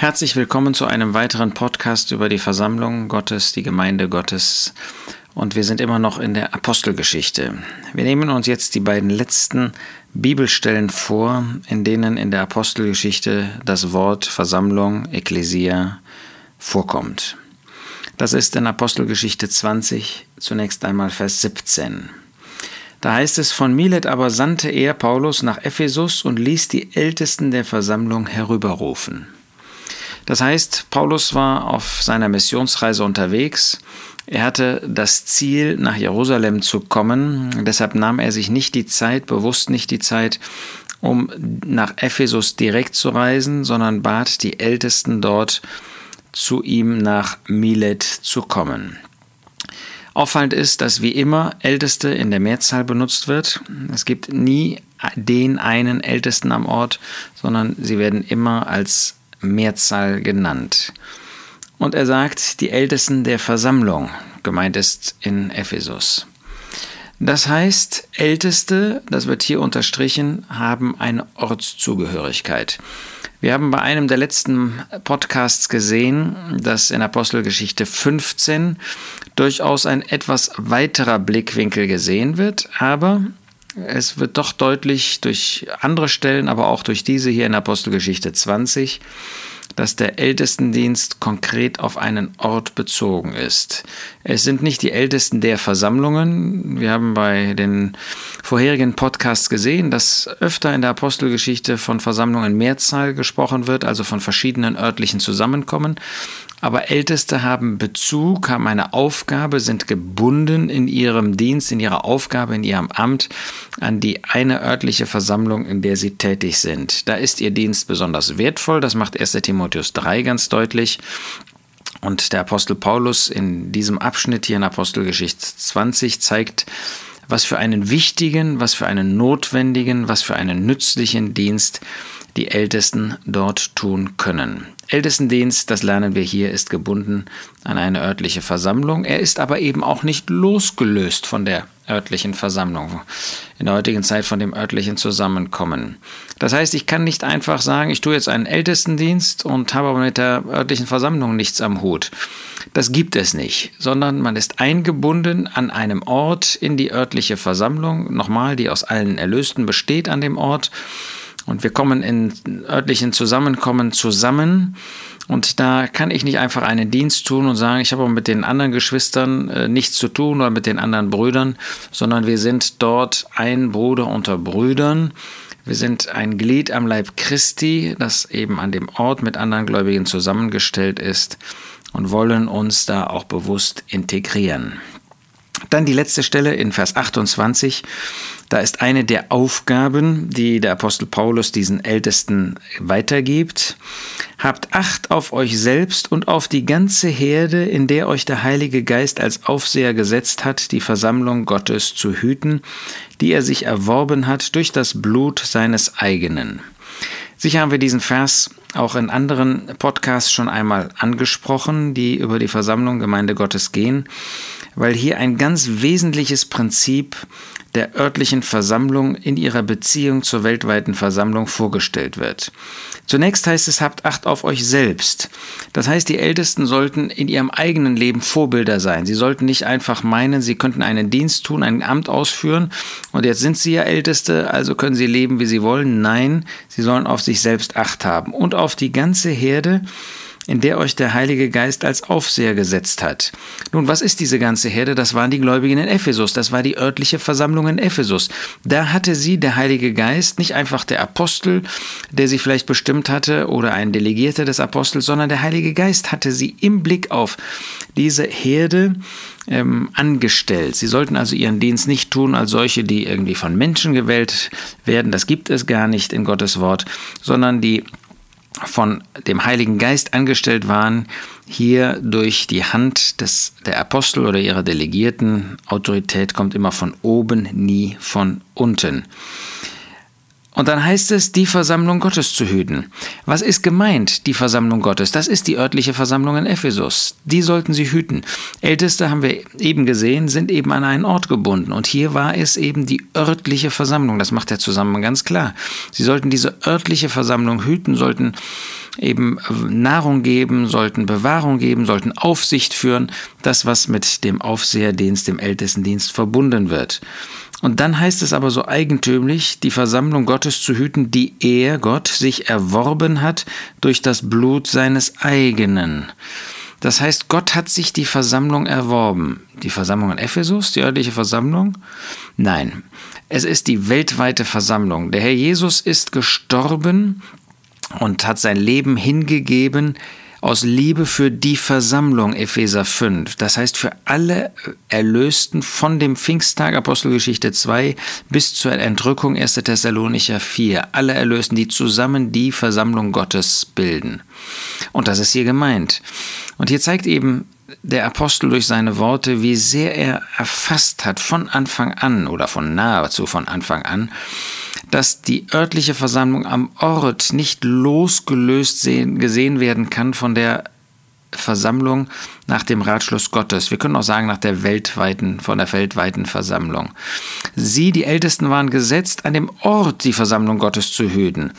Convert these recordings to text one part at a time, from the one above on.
Herzlich willkommen zu einem weiteren Podcast über die Versammlung Gottes, die Gemeinde Gottes. Und wir sind immer noch in der Apostelgeschichte. Wir nehmen uns jetzt die beiden letzten Bibelstellen vor, in denen in der Apostelgeschichte das Wort Versammlung, Ekklesia vorkommt. Das ist in Apostelgeschichte 20, zunächst einmal Vers 17. Da heißt es, von Milet aber sandte er Paulus nach Ephesus und ließ die Ältesten der Versammlung herüberrufen. Das heißt, Paulus war auf seiner Missionsreise unterwegs. Er hatte das Ziel, nach Jerusalem zu kommen. Deshalb nahm er sich nicht die Zeit, bewusst nicht die Zeit, um nach Ephesus direkt zu reisen, sondern bat die Ältesten dort, zu ihm nach Milet zu kommen. Auffallend ist, dass wie immer Älteste in der Mehrzahl benutzt wird. Es gibt nie den einen Ältesten am Ort, sondern sie werden immer als Mehrzahl genannt. Und er sagt, die Ältesten der Versammlung, gemeint ist in Ephesus. Das heißt, Älteste, das wird hier unterstrichen, haben eine Ortszugehörigkeit. Wir haben bei einem der letzten Podcasts gesehen, dass in Apostelgeschichte 15 durchaus ein etwas weiterer Blickwinkel gesehen wird, aber es wird doch deutlich durch andere Stellen, aber auch durch diese hier in Apostelgeschichte 20, dass der Ältestendienst konkret auf einen Ort bezogen ist. Es sind nicht die Ältesten der Versammlungen. Wir haben bei den vorherigen Podcasts gesehen, dass öfter in der Apostelgeschichte von Versammlungen Mehrzahl gesprochen wird, also von verschiedenen örtlichen Zusammenkommen. Aber Älteste haben Bezug, haben eine Aufgabe, sind gebunden in ihrem Dienst, in ihrer Aufgabe, in ihrem Amt an die eine örtliche Versammlung, in der sie tätig sind. Da ist ihr Dienst besonders wertvoll, das macht 1 Timotheus 3 ganz deutlich. Und der Apostel Paulus in diesem Abschnitt hier in Apostelgeschichte 20 zeigt, was für einen wichtigen, was für einen notwendigen, was für einen nützlichen Dienst die Ältesten dort tun können. Ältestendienst, das lernen wir hier, ist gebunden an eine örtliche Versammlung. Er ist aber eben auch nicht losgelöst von der örtlichen Versammlung, in der heutigen Zeit von dem örtlichen Zusammenkommen. Das heißt, ich kann nicht einfach sagen, ich tue jetzt einen Ältestendienst und habe aber mit der örtlichen Versammlung nichts am Hut. Das gibt es nicht, sondern man ist eingebunden an einem Ort in die örtliche Versammlung, nochmal, die aus allen Erlösten besteht an dem Ort und wir kommen in örtlichen Zusammenkommen zusammen. Und da kann ich nicht einfach einen Dienst tun und sagen, ich habe mit den anderen Geschwistern äh, nichts zu tun oder mit den anderen Brüdern, sondern wir sind dort ein Bruder unter Brüdern. Wir sind ein Glied am Leib Christi, das eben an dem Ort mit anderen Gläubigen zusammengestellt ist und wollen uns da auch bewusst integrieren. Dann die letzte Stelle in Vers 28. Da ist eine der Aufgaben, die der Apostel Paulus diesen Ältesten weitergibt. Habt Acht auf euch selbst und auf die ganze Herde, in der euch der Heilige Geist als Aufseher gesetzt hat, die Versammlung Gottes zu hüten, die er sich erworben hat durch das Blut seines eigenen. Sicher haben wir diesen Vers auch in anderen Podcasts schon einmal angesprochen, die über die Versammlung Gemeinde Gottes gehen weil hier ein ganz wesentliches Prinzip der örtlichen Versammlung in ihrer Beziehung zur weltweiten Versammlung vorgestellt wird. Zunächst heißt es, habt Acht auf euch selbst. Das heißt, die Ältesten sollten in ihrem eigenen Leben Vorbilder sein. Sie sollten nicht einfach meinen, sie könnten einen Dienst tun, ein Amt ausführen und jetzt sind sie ja Älteste, also können sie leben, wie sie wollen. Nein, sie sollen auf sich selbst Acht haben und auf die ganze Herde, in der euch der Heilige Geist als Aufseher gesetzt hat. Nun, was ist diese ganze Herde? Das waren die Gläubigen in Ephesus, das war die örtliche Versammlung in Ephesus. Da hatte sie der Heilige Geist, nicht einfach der Apostel, der sie vielleicht bestimmt hatte, oder ein Delegierter des Apostels, sondern der Heilige Geist hatte sie im Blick auf diese Herde ähm, angestellt. Sie sollten also ihren Dienst nicht tun als solche, die irgendwie von Menschen gewählt werden. Das gibt es gar nicht in Gottes Wort, sondern die von dem Heiligen Geist angestellt waren, hier durch die Hand des, der Apostel oder ihrer Delegierten. Autorität kommt immer von oben, nie von unten. Und dann heißt es, die Versammlung Gottes zu hüten. Was ist gemeint, die Versammlung Gottes? Das ist die örtliche Versammlung in Ephesus. Die sollten sie hüten. Älteste, haben wir eben gesehen, sind eben an einen Ort gebunden. Und hier war es eben die örtliche Versammlung. Das macht der Zusammenhang ganz klar. Sie sollten diese örtliche Versammlung hüten, sollten eben Nahrung geben, sollten Bewahrung geben, sollten Aufsicht führen. Das, was mit dem Aufseherdienst, dem Ältestendienst verbunden wird. Und dann heißt es aber so eigentümlich, die Versammlung Gottes zu hüten, die er, Gott, sich erworben hat durch das Blut seines eigenen. Das heißt, Gott hat sich die Versammlung erworben. Die Versammlung in Ephesus, die örtliche Versammlung? Nein, es ist die weltweite Versammlung. Der Herr Jesus ist gestorben und hat sein Leben hingegeben aus Liebe für die Versammlung, Epheser 5. Das heißt für alle Erlösten von dem Pfingsttag, Apostelgeschichte 2, bis zur Entrückung 1. Thessalonicher 4. Alle Erlösten, die zusammen die Versammlung Gottes bilden. Und das ist hier gemeint. Und hier zeigt eben der Apostel durch seine Worte, wie sehr er erfasst hat von Anfang an oder von nahezu von Anfang an, dass die örtliche Versammlung am Ort nicht losgelöst sehen, gesehen werden kann von der Versammlung nach dem Ratschluss Gottes. Wir können auch sagen nach der weltweiten, von der weltweiten Versammlung. Sie, die Ältesten, waren gesetzt, an dem Ort die Versammlung Gottes zu hüten.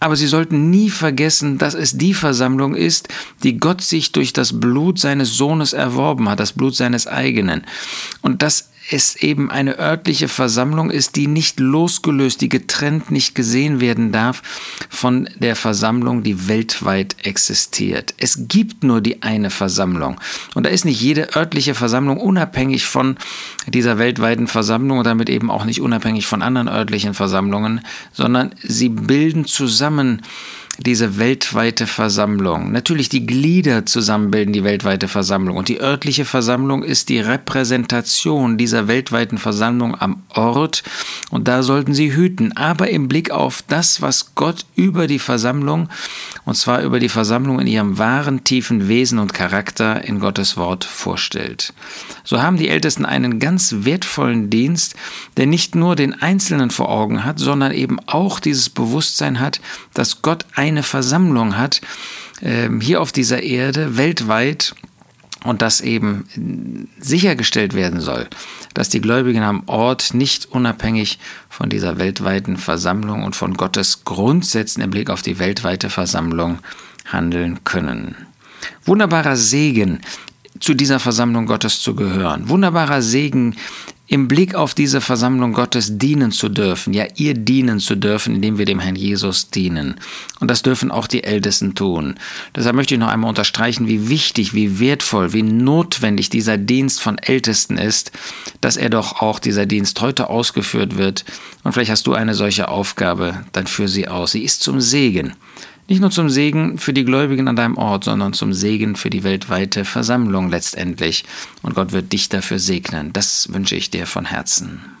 Aber sie sollten nie vergessen, dass es die Versammlung ist, die Gott sich durch das Blut seines Sohnes erworben hat, das Blut seines eigenen. Und dass es eben eine örtliche Versammlung ist, die nicht losgelöst, die getrennt nicht gesehen werden darf von der Versammlung, die weltweit existiert. Es gibt nur die eine Versammlung. Und da ist nicht jede örtliche Versammlung unabhängig von dieser weltweiten Versammlung und damit eben auch nicht unabhängig von anderen örtlichen Versammlungen, sondern sie bilden zusammen diese weltweite Versammlung. Natürlich die Glieder zusammenbilden die weltweite Versammlung und die örtliche Versammlung ist die Repräsentation dieser weltweiten Versammlung am Ort und da sollten sie hüten, aber im Blick auf das, was Gott über die Versammlung und zwar über die Versammlung in ihrem wahren tiefen Wesen und Charakter in Gottes Wort vorstellt. So haben die Ältesten einen ganz wertvollen Dienst, der nicht nur den Einzelnen vor Augen hat, sondern eben auch dieses Bewusstsein hat, dass Gott eine Versammlung hat, ähm, hier auf dieser Erde, weltweit, und dass eben sichergestellt werden soll, dass die Gläubigen am Ort nicht unabhängig von dieser weltweiten Versammlung und von Gottes Grundsätzen im Blick auf die weltweite Versammlung handeln können. Wunderbarer Segen, zu dieser Versammlung Gottes zu gehören. Wunderbarer Segen, im Blick auf diese Versammlung Gottes dienen zu dürfen, ja ihr dienen zu dürfen, indem wir dem Herrn Jesus dienen. Und das dürfen auch die Ältesten tun. Deshalb möchte ich noch einmal unterstreichen, wie wichtig, wie wertvoll, wie notwendig dieser Dienst von Ältesten ist, dass er doch auch dieser Dienst heute ausgeführt wird. Und vielleicht hast du eine solche Aufgabe, dann führ sie aus. Sie ist zum Segen. Nicht nur zum Segen für die Gläubigen an deinem Ort, sondern zum Segen für die weltweite Versammlung letztendlich. Und Gott wird dich dafür segnen. Das wünsche ich dir von Herzen.